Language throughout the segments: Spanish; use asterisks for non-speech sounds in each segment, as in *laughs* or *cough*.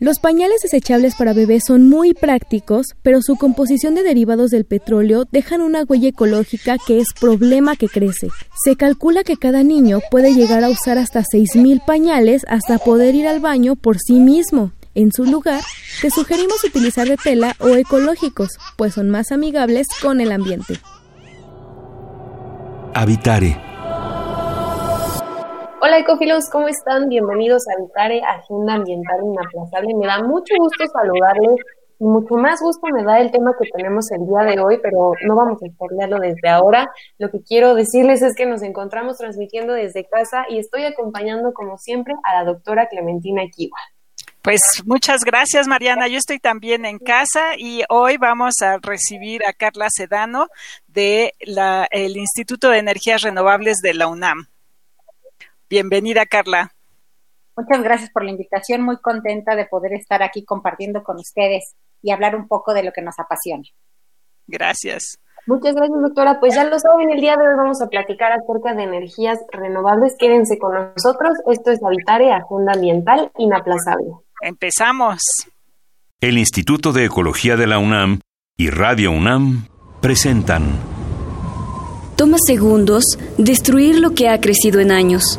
Los pañales desechables para bebés son muy prácticos, pero su composición de derivados del petróleo dejan una huella ecológica que es problema que crece. Se calcula que cada niño puede llegar a usar hasta 6.000 pañales hasta poder ir al baño por sí mismo. En su lugar, te sugerimos utilizar de tela o ecológicos, pues son más amigables con el ambiente. Habitare Hola ecofilos, ¿cómo están? Bienvenidos a Vitare, Agenda Ambiental Inaplazable. Me da mucho gusto saludarles y mucho más gusto me da el tema que tenemos el día de hoy, pero no vamos a exponerlo desde ahora. Lo que quiero decirles es que nos encontramos transmitiendo desde casa y estoy acompañando como siempre a la doctora Clementina Kiwa. Pues muchas gracias, Mariana. Yo estoy también en casa y hoy vamos a recibir a Carla Sedano del el Instituto de Energías Renovables de la UNAM. Bienvenida, Carla. Muchas gracias por la invitación. Muy contenta de poder estar aquí compartiendo con ustedes y hablar un poco de lo que nos apasiona. Gracias. Muchas gracias, doctora. Pues ya lo saben, el día de hoy vamos a platicar acerca de energías renovables. Quédense con nosotros. Esto es Habitare, Agenda Ambiental Inaplazable. Empezamos. El Instituto de Ecología de la UNAM y Radio UNAM presentan. Toma segundos destruir lo que ha crecido en años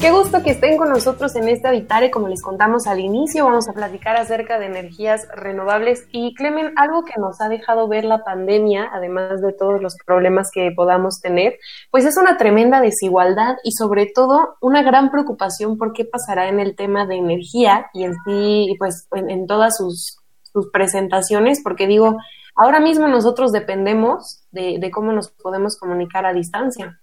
Qué gusto que estén con nosotros en este Habitare. Como les contamos al inicio, vamos a platicar acerca de energías renovables. Y Clemen, algo que nos ha dejado ver la pandemia, además de todos los problemas que podamos tener, pues es una tremenda desigualdad y sobre todo una gran preocupación por qué pasará en el tema de energía y en sí, pues en, todas sus, presentaciones, porque digo, ahora mismo nosotros dependemos de, de cómo nos podemos comunicar a distancia.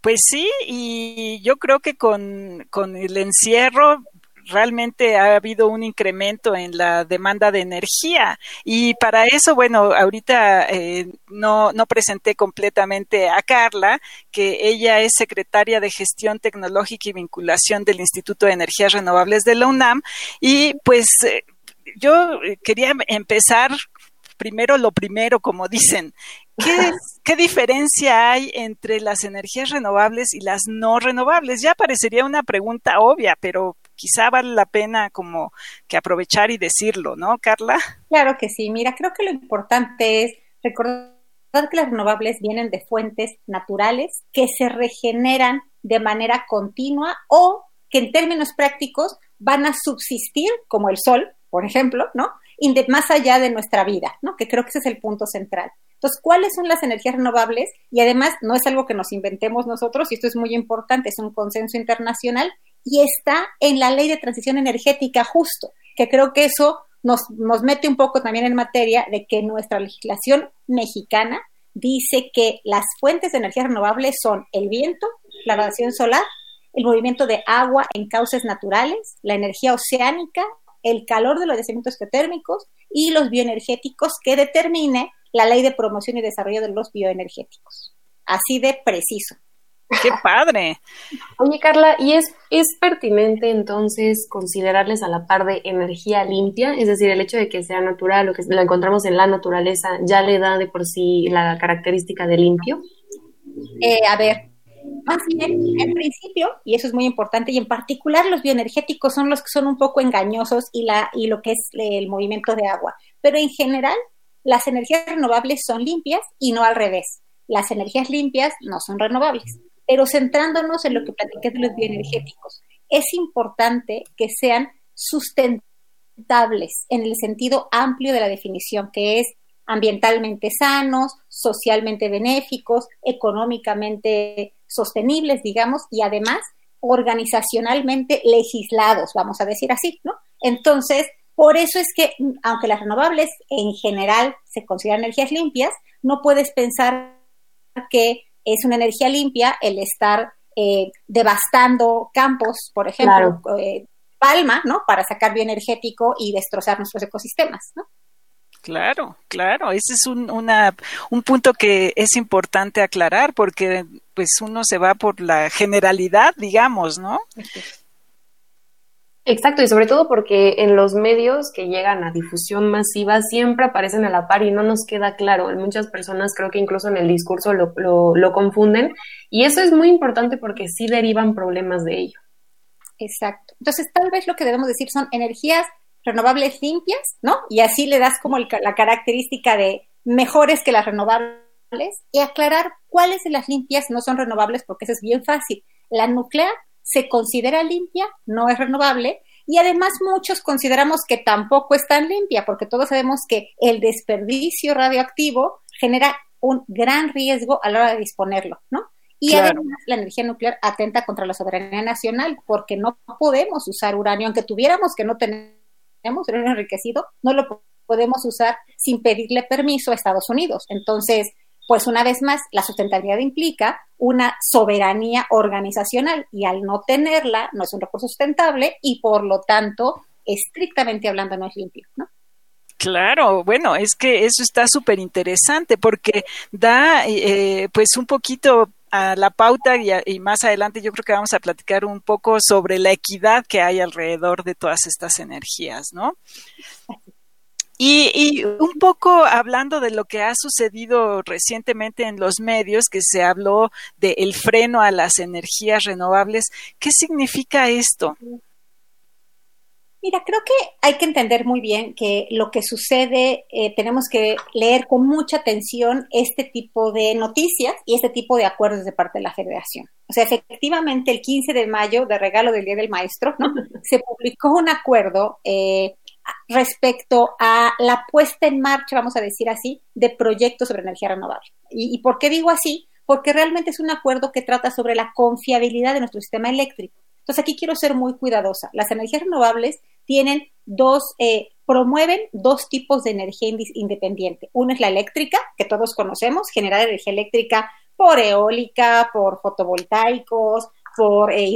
Pues sí, y yo creo que con, con el encierro realmente ha habido un incremento en la demanda de energía. Y para eso, bueno, ahorita eh, no, no presenté completamente a Carla, que ella es secretaria de Gestión Tecnológica y Vinculación del Instituto de Energías Renovables de la UNAM. Y pues eh, yo quería empezar primero lo primero, como dicen. *laughs* ¿Qué, diferencia hay entre las energías renovables y las no renovables? Ya parecería una pregunta obvia, pero quizá vale la pena como que aprovechar y decirlo, ¿no, Carla? Claro que sí. Mira, creo que lo importante es recordar que las renovables vienen de fuentes naturales que se regeneran de manera continua o que en términos prácticos van a subsistir, como el sol, por ejemplo, ¿no? Más allá de nuestra vida, ¿no? Que creo que ese es el punto central. Entonces, ¿cuáles son las energías renovables? Y además, no es algo que nos inventemos nosotros, y esto es muy importante, es un consenso internacional y está en la ley de transición energética justo, que creo que eso nos, nos mete un poco también en materia de que nuestra legislación mexicana dice que las fuentes de energías renovables son el viento, la radiación solar, el movimiento de agua en cauces naturales, la energía oceánica el calor de los yacimientos geotérmicos y los bioenergéticos que determine la ley de promoción y desarrollo de los bioenergéticos. Así de preciso. ¡Qué padre! Oye, Carla, ¿y es, es pertinente entonces considerarles a la par de energía limpia? Es decir, el hecho de que sea natural o que la encontramos en la naturaleza ya le da de por sí la característica de limpio? Eh, a ver, más bien, en principio, y eso es muy importante, y en particular los bioenergéticos son los que son un poco engañosos y, la, y lo que es el movimiento de agua. Pero en general, las energías renovables son limpias y no al revés. Las energías limpias no son renovables. Pero centrándonos en lo que platiqué de los bioenergéticos, es importante que sean sustentables en el sentido amplio de la definición, que es ambientalmente sanos, socialmente benéficos, económicamente sostenibles, digamos, y además organizacionalmente legislados, vamos a decir así, ¿no? Entonces, por eso es que, aunque las renovables en general se consideran energías limpias, no puedes pensar que es una energía limpia el estar eh, devastando campos, por ejemplo, eh, palma, ¿no? Para sacar bioenergético y destrozar nuestros ecosistemas, ¿no? Claro, claro, ese es un, una, un punto que es importante aclarar porque pues uno se va por la generalidad, digamos, ¿no? Exacto, y sobre todo porque en los medios que llegan a difusión masiva siempre aparecen a la par y no nos queda claro. Muchas personas creo que incluso en el discurso lo, lo, confunden y eso es muy importante porque sí derivan problemas de ello. Exacto. Entonces, tal vez lo que debemos decir son energías renovables limpias, ¿no? Y así le das como la característica de mejores que las renovables y aclarar cuáles de las limpias no son renovables porque eso es bien fácil. La nuclear se considera limpia, no es renovable, y además muchos consideramos que tampoco es tan limpia, porque todos sabemos que el desperdicio radioactivo genera un gran riesgo a la hora de disponerlo, ¿no? Y además la energía nuclear atenta contra la soberanía nacional, porque no podemos usar uranio, aunque tuviéramos que no tenemos enriquecido, no lo podemos usar sin pedirle permiso a Estados Unidos. Entonces, pues una vez más, la sustentabilidad implica una soberanía organizacional y al no tenerla no es un recurso sustentable y por lo tanto, estrictamente hablando, no es limpio, ¿no? Claro, bueno, es que eso está súper interesante porque da eh, pues un poquito a la pauta y, y, más adelante yo creo que vamos a platicar un poco sobre la equidad que hay alrededor de todas estas energías, ¿no? Y, un poco hablando de lo que ha sucedido recientemente en los medios, que se habló del freno a las energías renovables, ¿qué significa esto? Mira, creo que hay que entender muy bien que lo que sucede, eh, tenemos que leer con mucha atención este tipo de noticias y este tipo de acuerdos de parte de la federación. O sea, efectivamente, el 15 de mayo, de regalo del Día del Maestro, ¿no? *laughs* se publicó un acuerdo eh, respecto a la puesta en marcha, vamos a decir así, de proyectos sobre energía renovable. ¿Y, por qué digo así? Porque realmente es un acuerdo que trata sobre la confiabilidad de nuestro sistema eléctrico. Entonces aquí quiero ser muy cuidadosa. Las energías renovables tienen dos, eh, promueven dos tipos de energía independiente. Una es la eléctrica, que todos conocemos, generar energía eléctrica por eólica, por fotovoltaicos, por eh,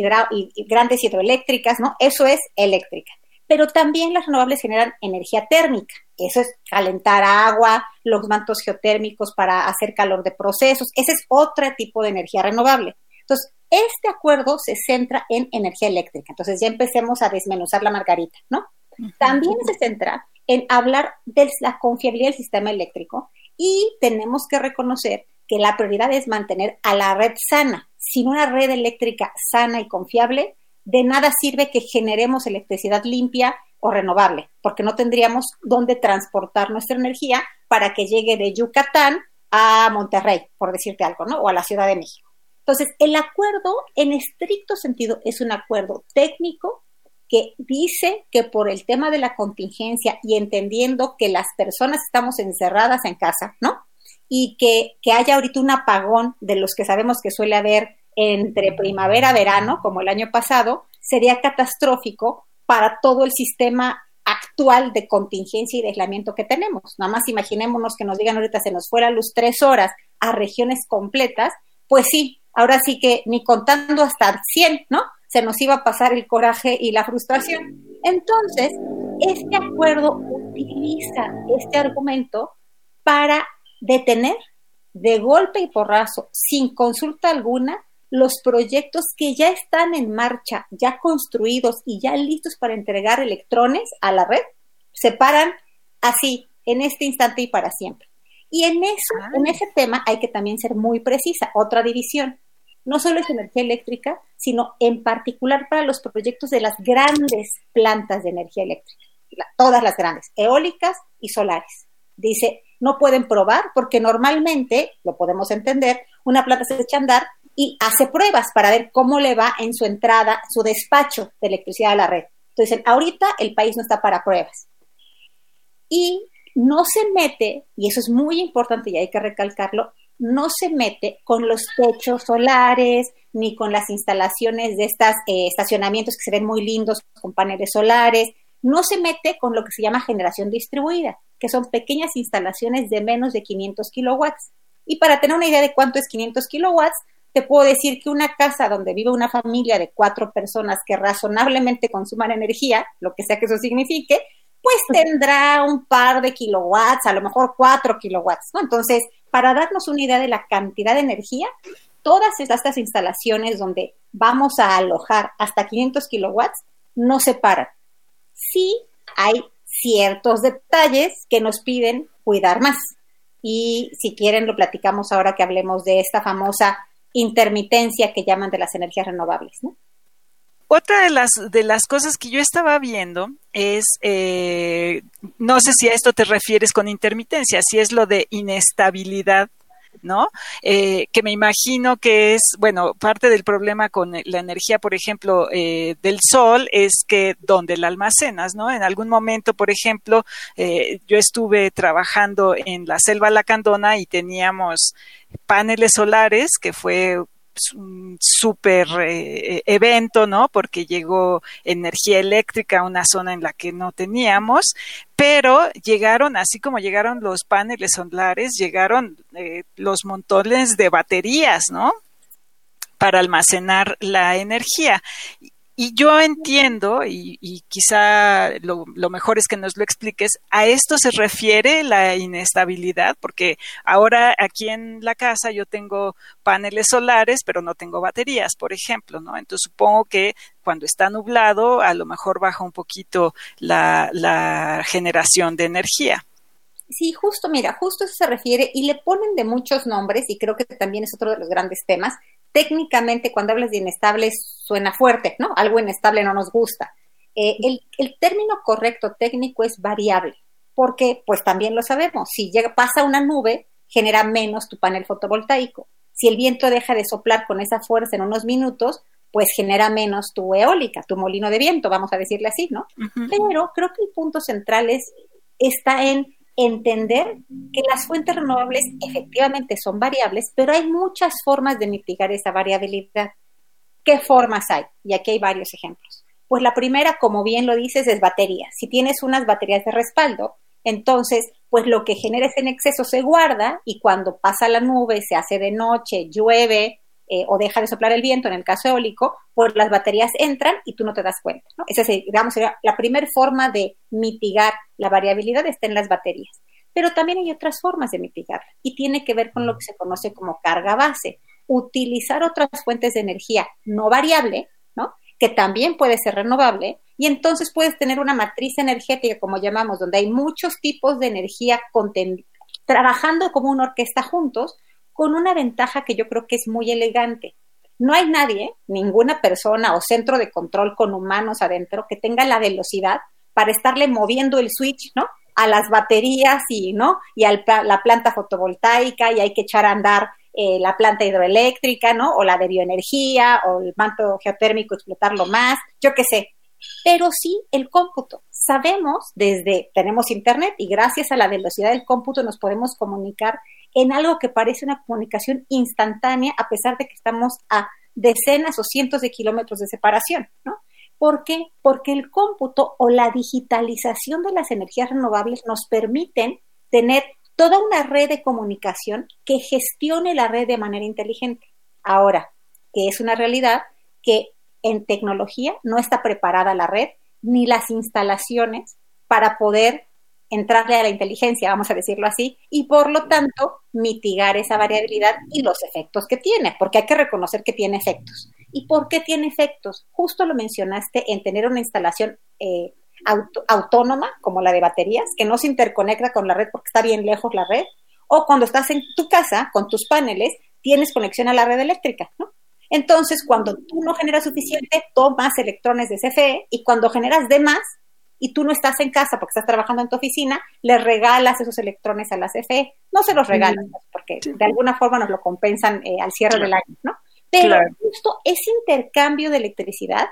grandes hidroeléctricas, ¿no? Eso es eléctrica pero también las renovables generan energía térmica. Eso es calentar agua, los mantos geotérmicos para hacer calor de procesos. Ese es otro tipo de energía renovable. Entonces, este acuerdo se centra en energía eléctrica. Entonces, ya empecemos a desmenuzar la margarita, ¿no? También se centra en hablar de la confiabilidad del sistema eléctrico y tenemos que reconocer que la prioridad es mantener a la red sana. Sin una red eléctrica sana y confiable, de nada sirve que generemos electricidad limpia o renovable, porque no tendríamos dónde transportar nuestra energía para que llegue de Yucatán a Monterrey, por decirte algo, ¿no? O a la Ciudad de México. Entonces, el acuerdo, en estricto sentido, es un acuerdo técnico que dice que por el tema de la contingencia y entendiendo que las personas estamos encerradas en casa, ¿no? Y que, que haya ahorita un apagón de los que sabemos que suele haber entre primavera-verano, como el año pasado, sería catastrófico para todo el sistema actual de contingencia y de aislamiento que tenemos. Nada más imaginémonos que nos digan ahorita se nos fuera luz tres horas a regiones completas, pues sí, ahora sí que ni contando hasta 100, ¿no? Se nos iba a pasar el coraje y la frustración. Entonces, este acuerdo utiliza este argumento para detener de golpe y porrazo, sin consulta alguna, los proyectos que ya están en marcha, ya construidos y ya listos para entregar electrones a la red, se paran así, en este instante y para siempre. Y en eso, ah. en ese tema hay que también ser muy precisa, otra división. No solo es energía eléctrica, sino en particular para los proyectos de las grandes plantas de energía eléctrica, todas las grandes, eólicas y solares. Dice, no pueden probar porque normalmente, lo podemos entender, una planta se echa a andar y hace pruebas para ver cómo le va en su entrada, su despacho de electricidad a la red. Entonces, ahorita el país no está para pruebas. Y no se mete, y eso es muy importante y hay que recalcarlo, no se mete con los techos solares ni con las instalaciones de estos eh, estacionamientos que se ven muy lindos con paneles solares, no se mete con lo que se llama generación distribuida, que son pequeñas instalaciones de menos de 500 kilowatts. Y para tener una idea de cuánto es 500 kilowatts, te puedo decir que una casa donde vive una familia de cuatro personas que razonablemente consuman energía, lo que sea que eso signifique, pues tendrá un par de kilowatts, a lo mejor cuatro kilowatts, ¿no? Entonces, para darnos una idea de la cantidad de energía, todas estas instalaciones donde vamos a alojar hasta 500 kilowatts no se paran. Sí hay ciertos detalles que nos piden cuidar más. Y si quieren, lo platicamos ahora que hablemos de esta famosa intermitencia que llaman de las energías renovables. ¿no? Otra de las, de las cosas que yo estaba viendo es, eh, no sé si a esto te refieres con intermitencia, si es lo de inestabilidad ¿no? Eh, que me imagino que es, bueno, parte del problema con la energía, por ejemplo, eh, del sol es que donde la almacenas, ¿no? En algún momento, por ejemplo, eh, yo estuve trabajando en la selva lacandona y teníamos paneles solares, que fue un súper eh, evento, ¿no? Porque llegó energía eléctrica a una zona en la que no teníamos, pero llegaron, así como llegaron los paneles solares, llegaron eh, los montones de baterías, ¿no? Para almacenar la energía. Y yo entiendo, y, quizá lo, mejor es que nos lo expliques, a esto se refiere la inestabilidad, porque ahora aquí en la casa yo tengo paneles solares, pero no tengo baterías, por ejemplo, ¿no? Entonces supongo que cuando está nublado, a lo mejor baja un poquito la, la generación de energía. Sí, justo, mira, justo eso se refiere y le ponen de muchos nombres y creo que también es otro de los grandes temas técnicamente cuando hablas de inestable suena fuerte, ¿no? Algo inestable no nos gusta. Eh, el, el, término correcto técnico es variable, porque pues también lo sabemos, si llega, pasa una nube, genera menos tu panel fotovoltaico. Si el viento deja de soplar con esa fuerza en unos minutos, pues genera menos tu eólica, tu molino de viento, vamos a decirle así, ¿no? Pero creo que el punto central es, está en entender que las fuentes renovables efectivamente son variables, pero hay muchas formas de mitigar esa variabilidad. ¿Qué formas hay? Y aquí hay varios ejemplos. Pues la primera, como bien lo dices, es batería. Si tienes unas baterías de respaldo, entonces, pues lo que generes en exceso se guarda y cuando pasa la nube, se hace de noche, llueve, eh, o deja de soplar el viento, en el caso eólico, pues las baterías entran y tú no te das cuenta. ¿no? Esa digamos, sería la primera forma de mitigar la variabilidad está en las baterías. Pero también hay otras formas de mitigarla y tiene que ver con lo que se conoce como carga base. Utilizar otras fuentes de energía no variable, que también puede ser renovable, y entonces puedes tener una matriz energética, como llamamos, donde hay muchos tipos de energía trabajando como una orquesta juntos, con una ventaja que yo creo que es muy elegante. No hay nadie, ninguna persona o centro de control con humanos adentro que tenga la velocidad para estarle moviendo el switch, ¿no? A las baterías y, ¿no? Y a la planta fotovoltaica y hay que echar a andar eh, la planta hidroeléctrica, ¿no? O la de bioenergía o el manto geotérmico, explotarlo más, yo qué sé. Pero sí el cómputo. Sabemos desde, tenemos internet y gracias a la velocidad del cómputo nos podemos comunicar en algo que parece una comunicación instantánea a pesar de que estamos a decenas o cientos de kilómetros de separación, ¿no? ¿Por qué? Porque el cómputo o la digitalización de las energías renovables nos permiten tener toda una red de comunicación que gestione la red de manera inteligente. Ahora, que es una realidad que en tecnología no está preparada la red ni las instalaciones para poder entrarle a la inteligencia, vamos a decirlo así, y por lo tanto mitigar esa variabilidad y los efectos que tiene, porque hay que reconocer que tiene efectos. ¿Y por qué tiene efectos? Justo lo mencionaste en tener una instalación eh, autónoma, como la de baterías, que no se interconecta con la red porque está bien lejos la red, o cuando estás en tu casa con tus paneles, tienes conexión a la red eléctrica, ¿no? Entonces, cuando tú no generas suficiente, tomas electrones de CFE y cuando generas de más, y tú no estás en casa porque estás trabajando en tu oficina, le regalas esos electrones a la CFE. No se los regalas porque de alguna forma nos lo compensan eh, al cierre del año, ¿no? Pero justo ese intercambio de electricidad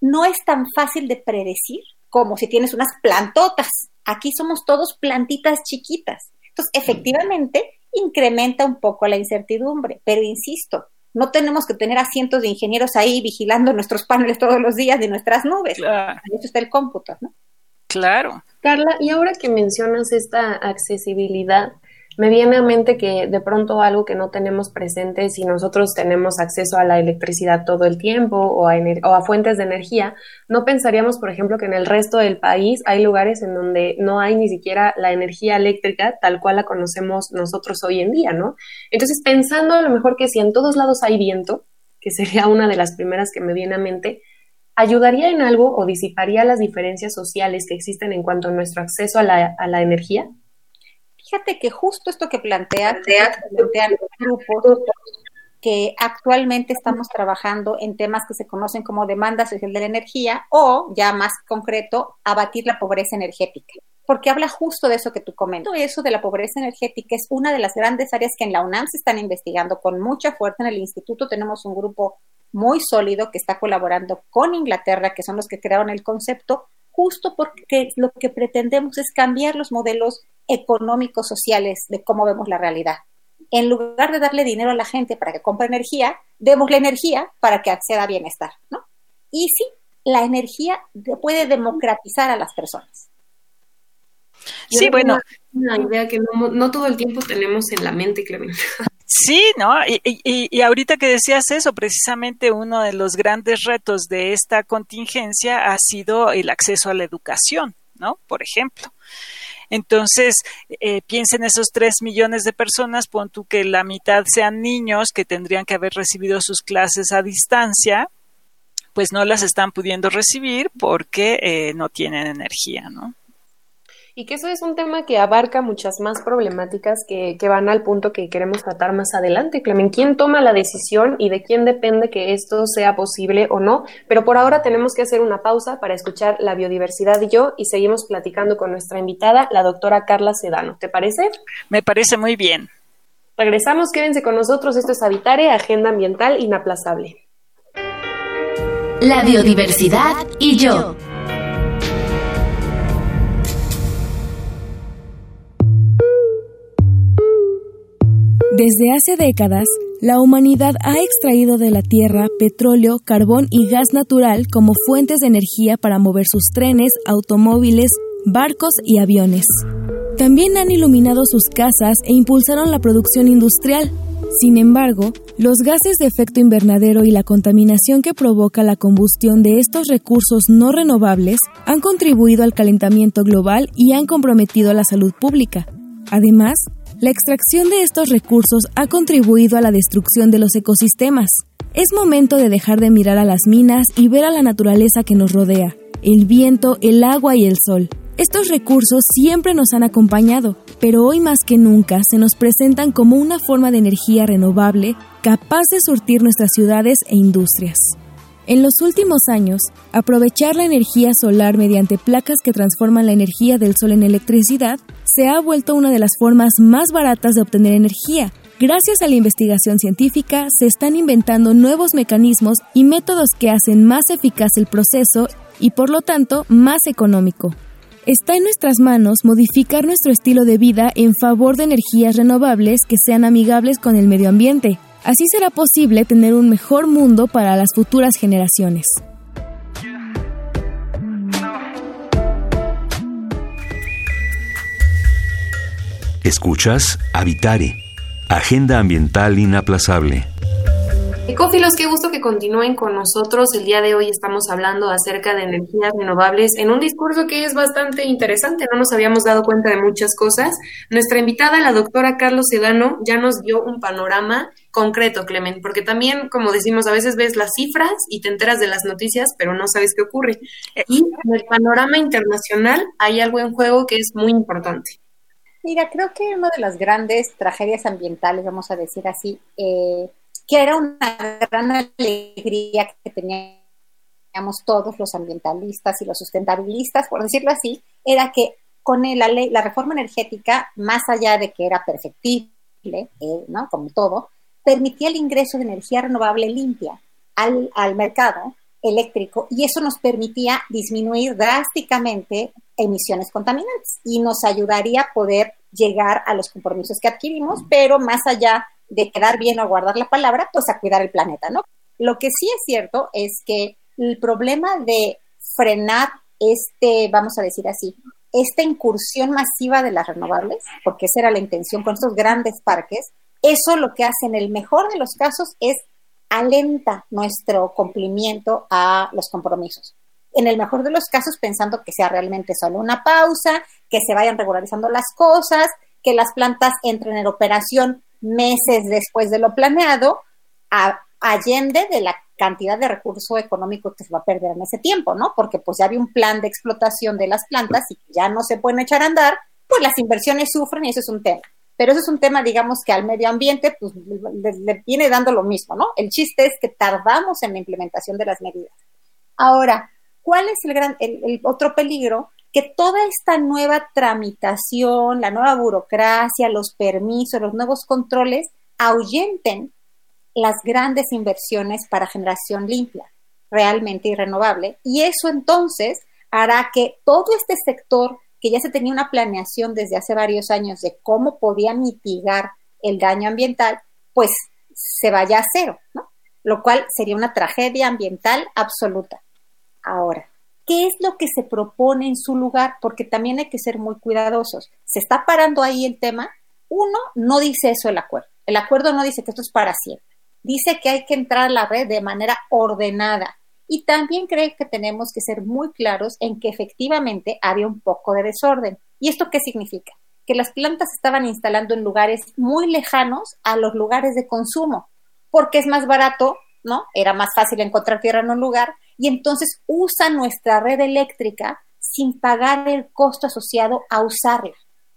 no es tan fácil de predecir como si tienes unas plantotas. Aquí somos todos plantitas chiquitas. Entonces, efectivamente, incrementa un poco la incertidumbre, pero insisto, no tenemos que tener a cientos de ingenieros ahí vigilando nuestros paneles todos los días de nuestras nubes. Claro. Eso está el cómputo, ¿no? Claro. Carla, y ahora que mencionas esta accesibilidad, me viene a mente que de pronto algo que no tenemos presente si nosotros tenemos acceso a la electricidad todo el tiempo o a, fuentes de energía, no pensaríamos, por ejemplo, que en el resto del país hay lugares en donde no hay ni siquiera la energía eléctrica tal cual la conocemos nosotros hoy en día, ¿no? Entonces, pensando a lo mejor que si en todos lados hay viento, que sería una de las primeras que me viene a mente, ¿ayudaría en algo o disiparía las diferencias sociales que existen en cuanto a nuestro acceso a la energía? Fíjate que justo esto que plantea, plantean grupos que actualmente estamos trabajando en temas que se conocen como demanda social de la energía o, ya más concreto, abatir la pobreza energética. Porque habla justo de eso que tú comentas. Eso de la pobreza energética es una de las grandes áreas que en la UNAM se están investigando con mucha fuerza. En el instituto tenemos un grupo muy sólido que está colaborando con Inglaterra, que son los que crearon el concepto, justo porque lo que pretendemos es cambiar los modelos económicos sociales de cómo vemos la realidad. En lugar de darle dinero a la gente para que compre energía, demos la energía para que acceda a bienestar, ¿no? Y sí, la energía puede democratizar a las personas. Sí, bueno. Una idea que no, todo el tiempo tenemos en la mente, Clemente. Sí, ¿no? Y, y, ahorita que decías eso, precisamente uno de los grandes retos de esta contingencia ha sido el acceso a la educación, ¿no? Por ejemplo. Entonces, eh, piensa en esos tres millones de personas, pon tú que la mitad sean niños que tendrían que haber recibido sus clases a distancia, pues no las están pudiendo recibir porque eh, no tienen energía, ¿no? Y que eso es un tema que abarca muchas más problemáticas que, que, van al punto que queremos tratar más adelante. Clemen, ¿quién toma la decisión y de quién depende que esto sea posible o no? Pero por ahora tenemos que hacer una pausa para escuchar la biodiversidad y yo y seguimos platicando con nuestra invitada, la doctora Carla Sedano. ¿Te parece? Me parece muy bien. Regresamos, quédense con nosotros. Esto es Habitare, Agenda Ambiental Inaplazable. La biodiversidad y yo. Desde hace décadas, la humanidad ha extraído de la Tierra petróleo, carbón y gas natural como fuentes de energía para mover sus trenes, automóviles, barcos y aviones. También han iluminado sus casas e impulsaron la producción industrial. Sin embargo, los gases de efecto invernadero y la contaminación que provoca la combustión de estos recursos no renovables han contribuido al calentamiento global y han comprometido la salud pública. Además, la extracción de estos recursos ha contribuido a la destrucción de los ecosistemas. Es momento de dejar de mirar a las minas y ver a la naturaleza que nos rodea, el viento, el agua y el sol. Estos recursos siempre nos han acompañado, pero hoy más que nunca se nos presentan como una forma de energía renovable capaz de surtir nuestras ciudades e industrias. En los últimos años, aprovechar la energía solar mediante placas que transforman la energía del sol en electricidad se ha vuelto una de las formas más baratas de obtener energía. Gracias a la investigación científica, se están inventando nuevos mecanismos y métodos que hacen más eficaz el proceso y por lo tanto más económico. Está en nuestras manos modificar nuestro estilo de vida en favor de energías renovables que sean amigables con el medio ambiente, Así será posible tener un mejor mundo para las futuras generaciones. Escuchas Habitare, Agenda Ambiental Inaplazable. Ecófilos, qué gusto que continúen con nosotros. El día de hoy estamos hablando acerca de energías renovables en un discurso que es bastante interesante. No nos habíamos dado cuenta de muchas cosas. Nuestra invitada, la doctora Carlos Sedano, ya nos dio un panorama concreto, Clement, porque también, como decimos, a veces ves las cifras y te enteras de las noticias, pero no sabes qué ocurre. Y en el panorama internacional hay algo en juego que es muy importante. Mira, creo que una de las grandes tragedias ambientales, vamos a decir así, eh, que era una gran alegría que teníamos todos los ambientalistas y los sustentabilistas, por decirlo así, era que con la ley, la reforma energética, más allá de que era perfectible, eh, ¿no? Como todo, permitía el ingreso de energía renovable limpia al, al mercado eléctrico y eso nos permitía disminuir drásticamente emisiones contaminantes y nos ayudaría a poder llegar a los compromisos que adquirimos, pero más allá de quedar bien o guardar la palabra, pues a cuidar el planeta, ¿no? Lo que sí es cierto es que el problema de frenar este, vamos a decir así, esta incursión masiva de las renovables, porque esa era la intención con estos grandes parques, eso lo que hace en el mejor de los casos es alenta nuestro cumplimiento a los compromisos. En el mejor de los casos, pensando que sea realmente solo una pausa, que se vayan regularizando las cosas, que las plantas entren en operación meses después de lo planeado, a, allende de la cantidad de recurso económico que se va a perder en ese tiempo, ¿no? Porque pues ya había un plan de explotación de las plantas y ya no se pueden echar a andar, pues las inversiones sufren y eso es un tema. Pero eso es un tema, digamos, que al medio ambiente pues le, viene dando lo mismo, ¿no? El chiste es que tardamos en la implementación de las medidas. Ahora, ¿cuál es el, gran, el otro peligro? Que toda esta nueva tramitación, la nueva burocracia, los permisos, los nuevos controles ahuyenten las grandes inversiones para generación limpia, realmente y renovable, y eso entonces hará que todo este sector que ya se tenía una planeación desde hace varios años de cómo podía mitigar el daño ambiental, pues se vaya a cero, ¿no? Lo cual sería una tragedia ambiental absoluta. Ahora, ¿qué es lo que se propone en su lugar? Porque también hay que ser muy cuidadosos. Se está parando ahí el tema. Uno, no dice eso el acuerdo. El acuerdo no dice que esto es para siempre dice que hay que entrar a la red de manera ordenada y también cree que tenemos que ser muy claros en que efectivamente había un poco de desorden. ¿Y esto qué significa? Que las plantas estaban instalando en lugares muy lejanos a los lugares de consumo, porque es más barato, ¿no? Era más fácil encontrar tierra en un lugar y entonces usa nuestra red eléctrica sin pagar el costo asociado a usarla.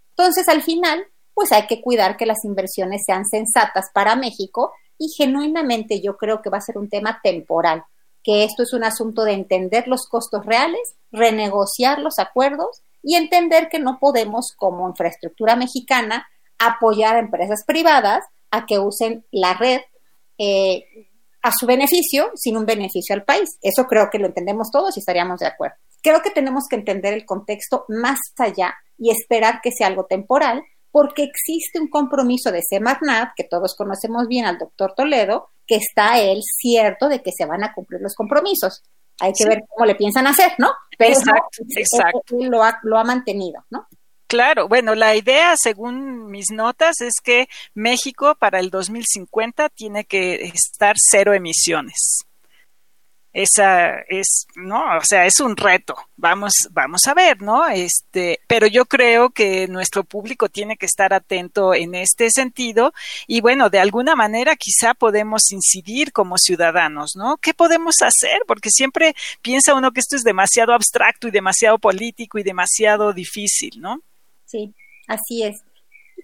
Entonces, al final, pues hay que cuidar que las inversiones sean sensatas para México y genuinamente yo creo que va a ser un tema temporal, que esto es un asunto de entender los costos reales, renegociar los acuerdos y entender que no podemos, como infraestructura mexicana, apoyar a empresas privadas a que usen la red eh, a su beneficio sin un beneficio al país. Eso creo que lo entendemos todos y estaríamos de acuerdo. Creo que tenemos que entender el contexto más allá y esperar que sea algo temporal porque existe un compromiso de Semarnat, que todos conocemos bien al doctor Toledo, que está él cierto de que se van a cumplir los compromisos. Hay que ver cómo le piensan hacer, ¿no? Pero exacto, exacto. Él lo, ha, lo ha mantenido, ¿no? Claro, bueno, la idea, según mis notas, es que México para el 2050 tiene que estar cero emisiones esa es, no, o sea, es un reto. Vamos, vamos a ver, ¿no? Este, pero yo creo que nuestro público tiene que estar atento en este sentido y bueno, de alguna manera quizá podemos incidir como ciudadanos, ¿no? ¿Qué podemos hacer? Porque siempre piensa uno que esto es demasiado abstracto y demasiado político y demasiado difícil, ¿no? Sí, así es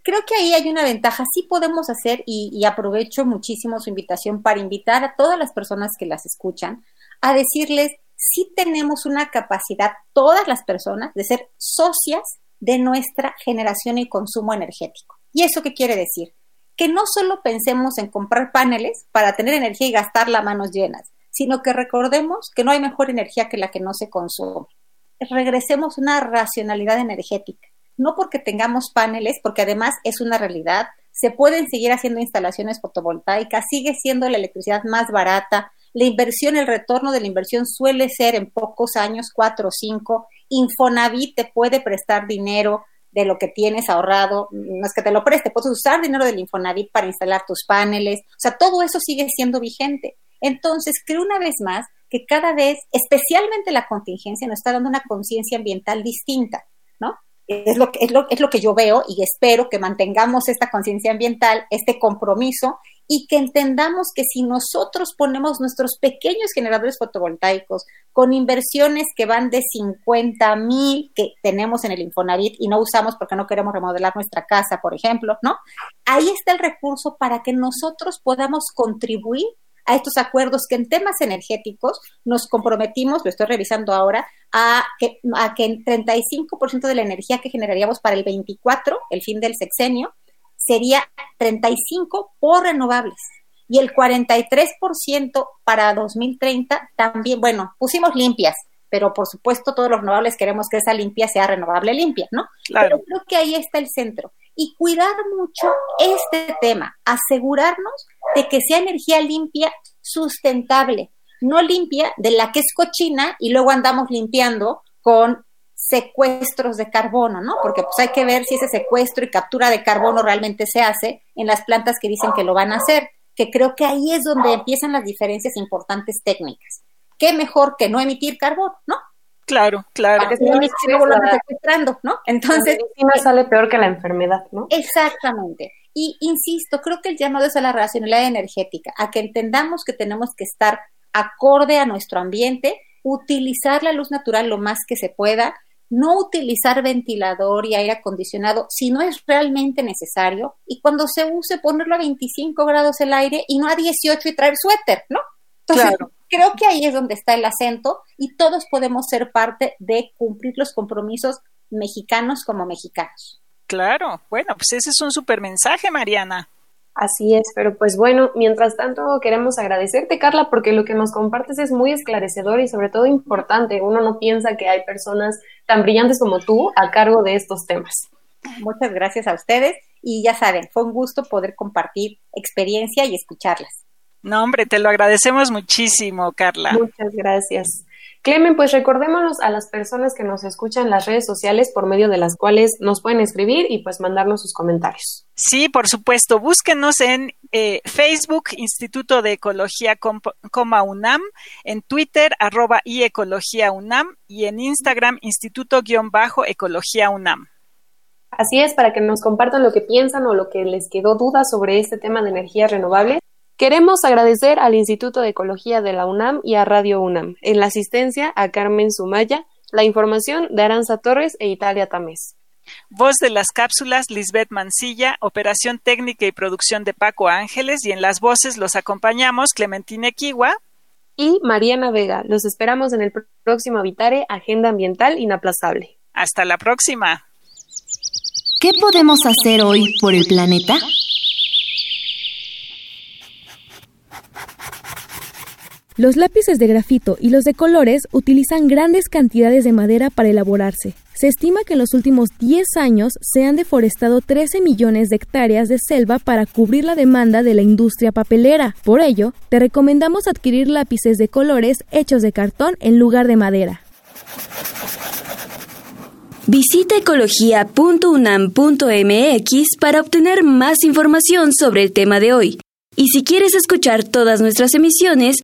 creo que ahí hay una ventaja, sí podemos hacer y, aprovecho muchísimo su invitación para invitar a todas las personas que las escuchan a decirles, si tenemos una capacidad, todas las personas, de ser socias de nuestra generación y consumo energético. ¿Y eso qué quiere decir? Que no solo pensemos en comprar paneles para tener energía y gastarla a manos llenas, sino que recordemos que no hay mejor energía que la que no se consume. Regresemos a una racionalidad energética. No porque tengamos paneles, porque además es una realidad, se pueden seguir haciendo instalaciones fotovoltaicas, sigue siendo la electricidad más barata, la inversión, el retorno de la inversión suele ser en pocos años, cuatro o cinco. Infonavit te puede prestar dinero de lo que tienes ahorrado, no es que te lo preste, puedes usar dinero del Infonavit para instalar tus paneles, o sea, todo eso sigue siendo vigente. Entonces, creo una vez más que cada vez, especialmente la contingencia, nos está dando una conciencia ambiental distinta, ¿no? Es lo, que, es, lo, es lo que yo veo y espero que mantengamos esta conciencia ambiental, este compromiso y que entendamos que si nosotros ponemos nuestros pequeños generadores fotovoltaicos con inversiones que van de 50 mil que tenemos en el Infonavit y no usamos porque no queremos remodelar nuestra casa, por ejemplo, ¿no? Ahí está el recurso para que nosotros podamos contribuir a estos acuerdos que en temas energéticos nos comprometimos, lo estoy revisando ahora, a que, a que el 35% de la energía que generaríamos para el 24, el fin del sexenio, sería 35 por renovables y el 43% para 2030 también, bueno, pusimos limpias, pero por supuesto todos los renovables queremos que esa limpia sea renovable limpia, ¿no? Pero creo que ahí está el centro. Y cuidar mucho este tema, asegurarnos de que sea energía limpia, sustentable, no limpia de la que es cochina y luego andamos limpiando con secuestros de carbono, ¿no? Porque pues hay que ver si ese secuestro y captura de carbono realmente se hace en las plantas que dicen que lo van a hacer, que creo que ahí es donde empiezan las diferencias importantes técnicas. ¿Qué mejor que no emitir carbono, no? Claro, claro. Para que no, lo secuestrando, ¿no? Entonces. La sale peor que la enfermedad, ¿no? Exactamente. Y insisto, creo que el llamado es a la racionalidad energética, a que entendamos que tenemos que estar acorde a nuestro ambiente, utilizar la luz natural lo más que se pueda, no utilizar ventilador y aire acondicionado si no es realmente necesario y cuando se use ponerlo a 25 grados el aire y no a 18 y traer suéter, ¿no? Entonces, creo que ahí es donde está el acento y todos podemos ser parte de cumplir los compromisos mexicanos como mexicanos. Claro, bueno, pues ese es un super mensaje, Mariana. Así es, pero pues bueno, mientras tanto queremos agradecerte, Carla, porque lo que nos compartes es muy esclarecedor y sobre todo importante. Uno no piensa que hay personas tan brillantes como tú a cargo de estos temas. Muchas gracias a ustedes y ya saben, fue un gusto poder compartir experiencia y escucharlas. No, hombre, te lo agradecemos muchísimo, Carla. Muchas gracias. Clemen, pues recordémonos a las personas que nos escuchan las redes sociales por medio de las cuales nos pueden escribir y pues mandarnos sus comentarios. Sí, por supuesto. Búsquenos en eh, Facebook, Instituto de Ecología, coma UNAM, en Twitter, arroba y Ecología UNAM, y en Instagram, Instituto-Ecología UNAM. Así es, para que nos compartan lo que piensan o lo que les quedó duda sobre este tema de energías renovables. Queremos agradecer al Instituto de Ecología de la UNAM y a Radio UNAM, en la asistencia a Carmen Sumaya, la información de Aranza Torres e Italia Tamés. Voz de las cápsulas, Lisbeth Mancilla, operación técnica y producción de Paco Ángeles, y en las voces los acompañamos Clementina Kiwa y Mariana Vega. Los esperamos en el próximo Habitare, Agenda Ambiental Inaplazable. Hasta la próxima. ¿Qué podemos hacer hoy por el planeta? Los lápices de grafito y los de colores utilizan grandes cantidades de madera para elaborarse. Se estima que en los últimos 10 años se han deforestado 13 millones de hectáreas de selva para cubrir la demanda de la industria papelera. Por ello, te recomendamos adquirir lápices de colores hechos de cartón en lugar de madera. Visita ecología.unam.mx para obtener más información sobre el tema de hoy. Y si quieres escuchar todas nuestras emisiones,